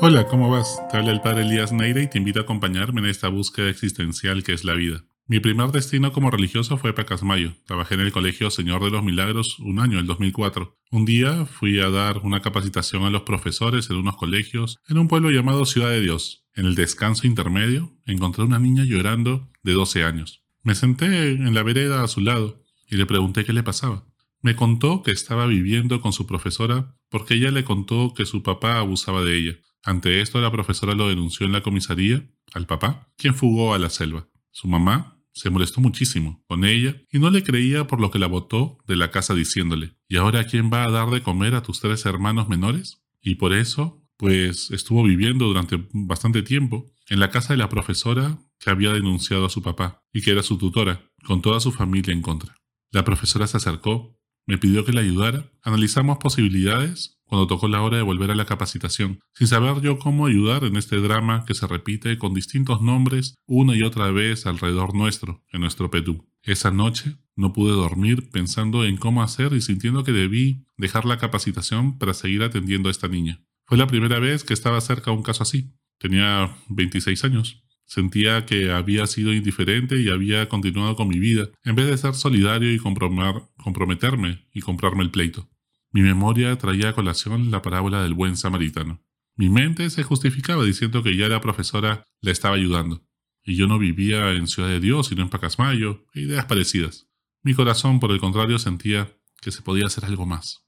Hola, ¿cómo vas? Te habla el padre Elías Neira y te invito a acompañarme en esta búsqueda existencial que es la vida. Mi primer destino como religioso fue Pacasmayo. Trabajé en el colegio Señor de los Milagros un año, el 2004. Un día fui a dar una capacitación a los profesores en unos colegios en un pueblo llamado Ciudad de Dios. En el descanso intermedio encontré una niña llorando de 12 años. Me senté en la vereda a su lado y le pregunté qué le pasaba. Me contó que estaba viviendo con su profesora porque ella le contó que su papá abusaba de ella. Ante esto la profesora lo denunció en la comisaría al papá, quien fugó a la selva. Su mamá se molestó muchísimo con ella y no le creía por lo que la botó de la casa diciéndole, ¿y ahora quién va a dar de comer a tus tres hermanos menores? Y por eso, pues estuvo viviendo durante bastante tiempo en la casa de la profesora que había denunciado a su papá y que era su tutora, con toda su familia en contra. La profesora se acercó, me pidió que le ayudara, analizamos posibilidades cuando tocó la hora de volver a la capacitación, sin saber yo cómo ayudar en este drama que se repite con distintos nombres una y otra vez alrededor nuestro, en nuestro Perú. Esa noche no pude dormir pensando en cómo hacer y sintiendo que debí dejar la capacitación para seguir atendiendo a esta niña. Fue la primera vez que estaba cerca de un caso así. Tenía 26 años. Sentía que había sido indiferente y había continuado con mi vida, en vez de ser solidario y comprometerme y comprarme el pleito. Mi memoria traía a colación la parábola del buen samaritano. Mi mente se justificaba diciendo que ya la profesora le estaba ayudando, y yo no vivía en Ciudad de Dios, sino en Pacasmayo, e ideas parecidas. Mi corazón, por el contrario, sentía que se podía hacer algo más.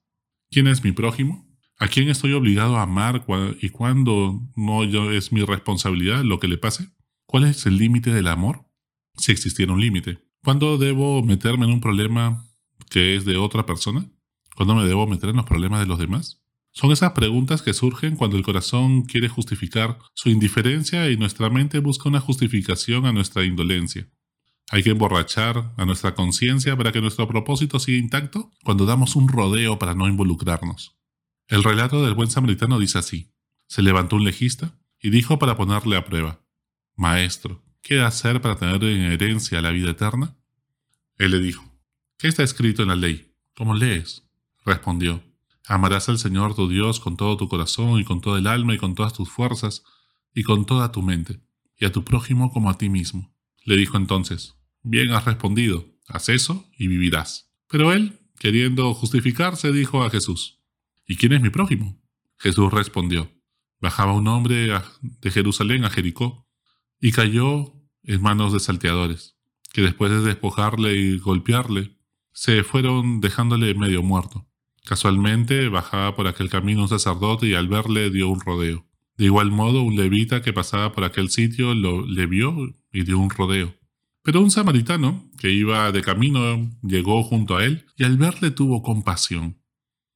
¿Quién es mi prójimo? ¿A quién estoy obligado a amar y cuándo no es mi responsabilidad lo que le pase? ¿Cuál es el límite del amor? Si existiera un límite. ¿Cuándo debo meterme en un problema que es de otra persona? ¿Cuándo me debo meter en los problemas de los demás? Son esas preguntas que surgen cuando el corazón quiere justificar su indiferencia y nuestra mente busca una justificación a nuestra indolencia. Hay que emborrachar a nuestra conciencia para que nuestro propósito siga intacto cuando damos un rodeo para no involucrarnos. El relato del buen samaritano dice así. Se levantó un legista y dijo para ponerle a prueba, Maestro, ¿qué hacer para tener en herencia la vida eterna? Él le dijo, ¿qué está escrito en la ley? ¿Cómo lees? Respondió, Amarás al Señor tu Dios con todo tu corazón y con todo el alma y con todas tus fuerzas y con toda tu mente, y a tu prójimo como a ti mismo. Le dijo entonces, Bien has respondido, haz eso y vivirás. Pero él, queriendo justificarse, dijo a Jesús, ¿Y quién es mi prójimo? Jesús respondió, Bajaba un hombre de Jerusalén a Jericó y cayó en manos de salteadores, que después de despojarle y golpearle, se fueron dejándole medio muerto. Casualmente bajaba por aquel camino un sacerdote y al verle dio un rodeo. De igual modo, un levita que pasaba por aquel sitio lo, le vio y dio un rodeo. Pero un samaritano que iba de camino llegó junto a él y al verle tuvo compasión.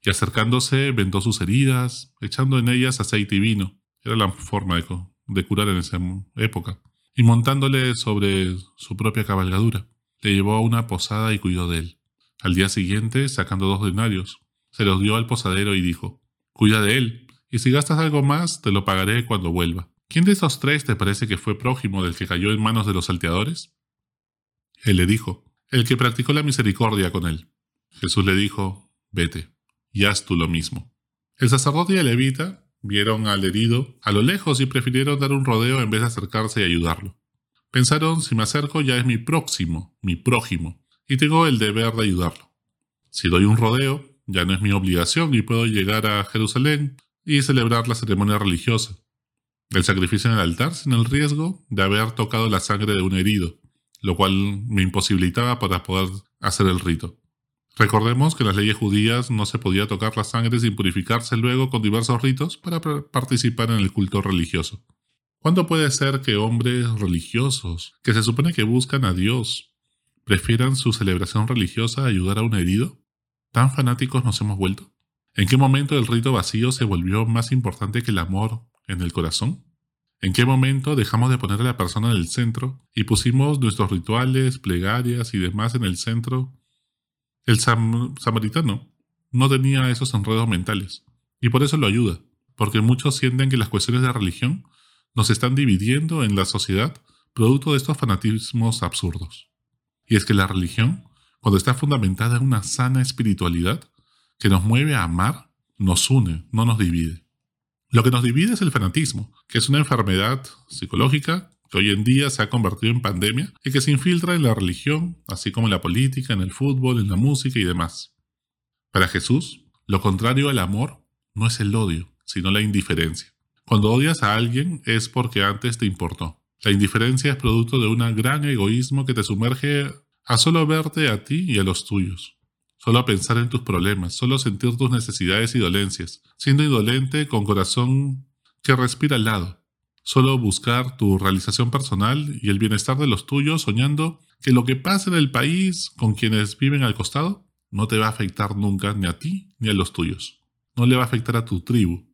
Y acercándose vendó sus heridas, echando en ellas aceite y vino. Era la forma de, de curar en esa época. Y montándole sobre su propia cabalgadura, le llevó a una posada y cuidó de él. Al día siguiente, sacando dos denarios, se los dio al posadero y dijo, Cuida de él, y si gastas algo más, te lo pagaré cuando vuelva. ¿Quién de esos tres te parece que fue prójimo del que cayó en manos de los salteadores? Él le dijo, El que practicó la misericordia con él. Jesús le dijo, Vete, y haz tú lo mismo. El sacerdote y el levita vieron al herido a lo lejos y prefirieron dar un rodeo en vez de acercarse y ayudarlo. Pensaron, si me acerco ya es mi próximo, mi prójimo, y tengo el deber de ayudarlo. Si doy un rodeo, ya no es mi obligación y puedo llegar a Jerusalén y celebrar la ceremonia religiosa. El sacrificio en el altar sin el riesgo de haber tocado la sangre de un herido, lo cual me imposibilitaba para poder hacer el rito. Recordemos que en las leyes judías no se podía tocar la sangre sin purificarse luego con diversos ritos para participar en el culto religioso. ¿Cuándo puede ser que hombres religiosos, que se supone que buscan a Dios, prefieran su celebración religiosa a ayudar a un herido? ¿Tan fanáticos nos hemos vuelto? ¿En qué momento el rito vacío se volvió más importante que el amor en el corazón? ¿En qué momento dejamos de poner a la persona en el centro y pusimos nuestros rituales, plegarias y demás en el centro? El samaritano no tenía esos enredos mentales y por eso lo ayuda, porque muchos sienten que las cuestiones de religión nos están dividiendo en la sociedad producto de estos fanatismos absurdos. Y es que la religión cuando está fundamentada en una sana espiritualidad que nos mueve a amar, nos une, no nos divide. Lo que nos divide es el fanatismo, que es una enfermedad psicológica que hoy en día se ha convertido en pandemia y que se infiltra en la religión, así como en la política, en el fútbol, en la música y demás. Para Jesús, lo contrario al amor no es el odio, sino la indiferencia. Cuando odias a alguien es porque antes te importó. La indiferencia es producto de un gran egoísmo que te sumerge a solo verte a ti y a los tuyos, solo a pensar en tus problemas, solo sentir tus necesidades y dolencias, siendo indolente con corazón que respira al lado, solo buscar tu realización personal y el bienestar de los tuyos, soñando que lo que pasa en el país con quienes viven al costado no te va a afectar nunca ni a ti ni a los tuyos. No le va a afectar a tu tribu.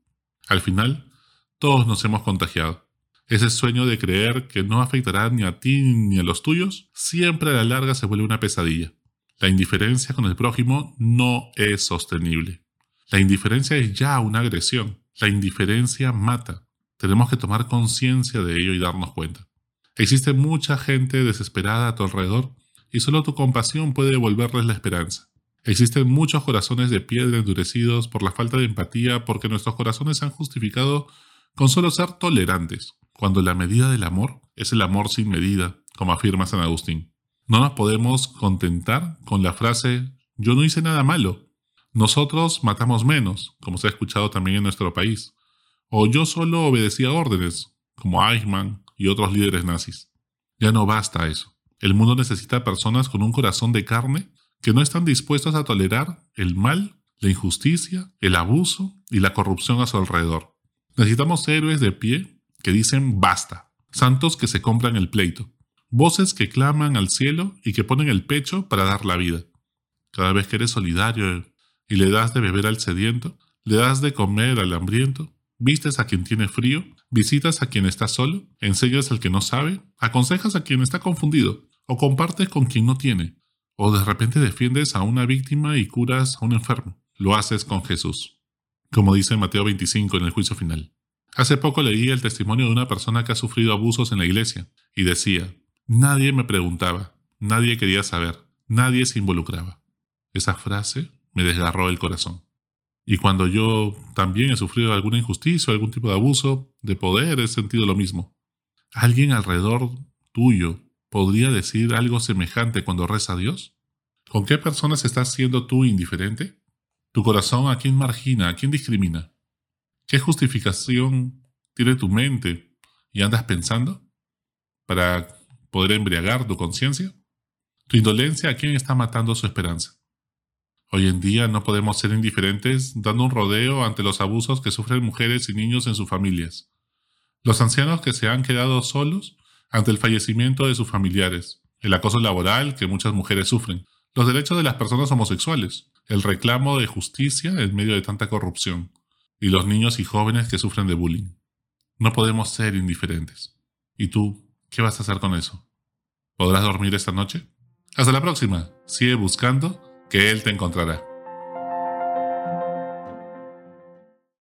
Al final, todos nos hemos contagiado. Ese sueño de creer que no afectará ni a ti ni a los tuyos, siempre a la larga se vuelve una pesadilla. La indiferencia con el prójimo no es sostenible. La indiferencia es ya una agresión. La indiferencia mata. Tenemos que tomar conciencia de ello y darnos cuenta. Existe mucha gente desesperada a tu alrededor y solo tu compasión puede devolverles la esperanza. Existen muchos corazones de piedra endurecidos por la falta de empatía porque nuestros corazones se han justificado con solo ser tolerantes, cuando la medida del amor es el amor sin medida, como afirma San Agustín. No nos podemos contentar con la frase yo no hice nada malo. Nosotros matamos menos, como se ha escuchado también en nuestro país. O yo solo obedecía órdenes, como Eichmann y otros líderes nazis. Ya no basta eso. El mundo necesita personas con un corazón de carne que no están dispuestos a tolerar el mal, la injusticia, el abuso y la corrupción a su alrededor. Necesitamos héroes de pie que dicen basta, santos que se compran el pleito, voces que claman al cielo y que ponen el pecho para dar la vida. Cada vez que eres solidario y le das de beber al sediento, le das de comer al hambriento, vistes a quien tiene frío, visitas a quien está solo, enseñas al que no sabe, aconsejas a quien está confundido, o compartes con quien no tiene, o de repente defiendes a una víctima y curas a un enfermo. Lo haces con Jesús. Como dice Mateo 25 en el juicio final. Hace poco leí el testimonio de una persona que ha sufrido abusos en la iglesia y decía, nadie me preguntaba, nadie quería saber, nadie se involucraba. Esa frase me desgarró el corazón. Y cuando yo también he sufrido alguna injusticia o algún tipo de abuso de poder, he sentido lo mismo. Alguien alrededor tuyo podría decir algo semejante cuando reza a Dios? ¿Con qué personas estás siendo tú indiferente? ¿Tu corazón a quién margina, a quién discrimina? ¿Qué justificación tiene tu mente y andas pensando para poder embriagar tu conciencia? ¿Tu indolencia a quién está matando su esperanza? Hoy en día no podemos ser indiferentes dando un rodeo ante los abusos que sufren mujeres y niños en sus familias. Los ancianos que se han quedado solos ante el fallecimiento de sus familiares, el acoso laboral que muchas mujeres sufren, los derechos de las personas homosexuales, el reclamo de justicia en medio de tanta corrupción, y los niños y jóvenes que sufren de bullying. No podemos ser indiferentes. ¿Y tú, qué vas a hacer con eso? ¿Podrás dormir esta noche? Hasta la próxima. Sigue buscando que Él te encontrará.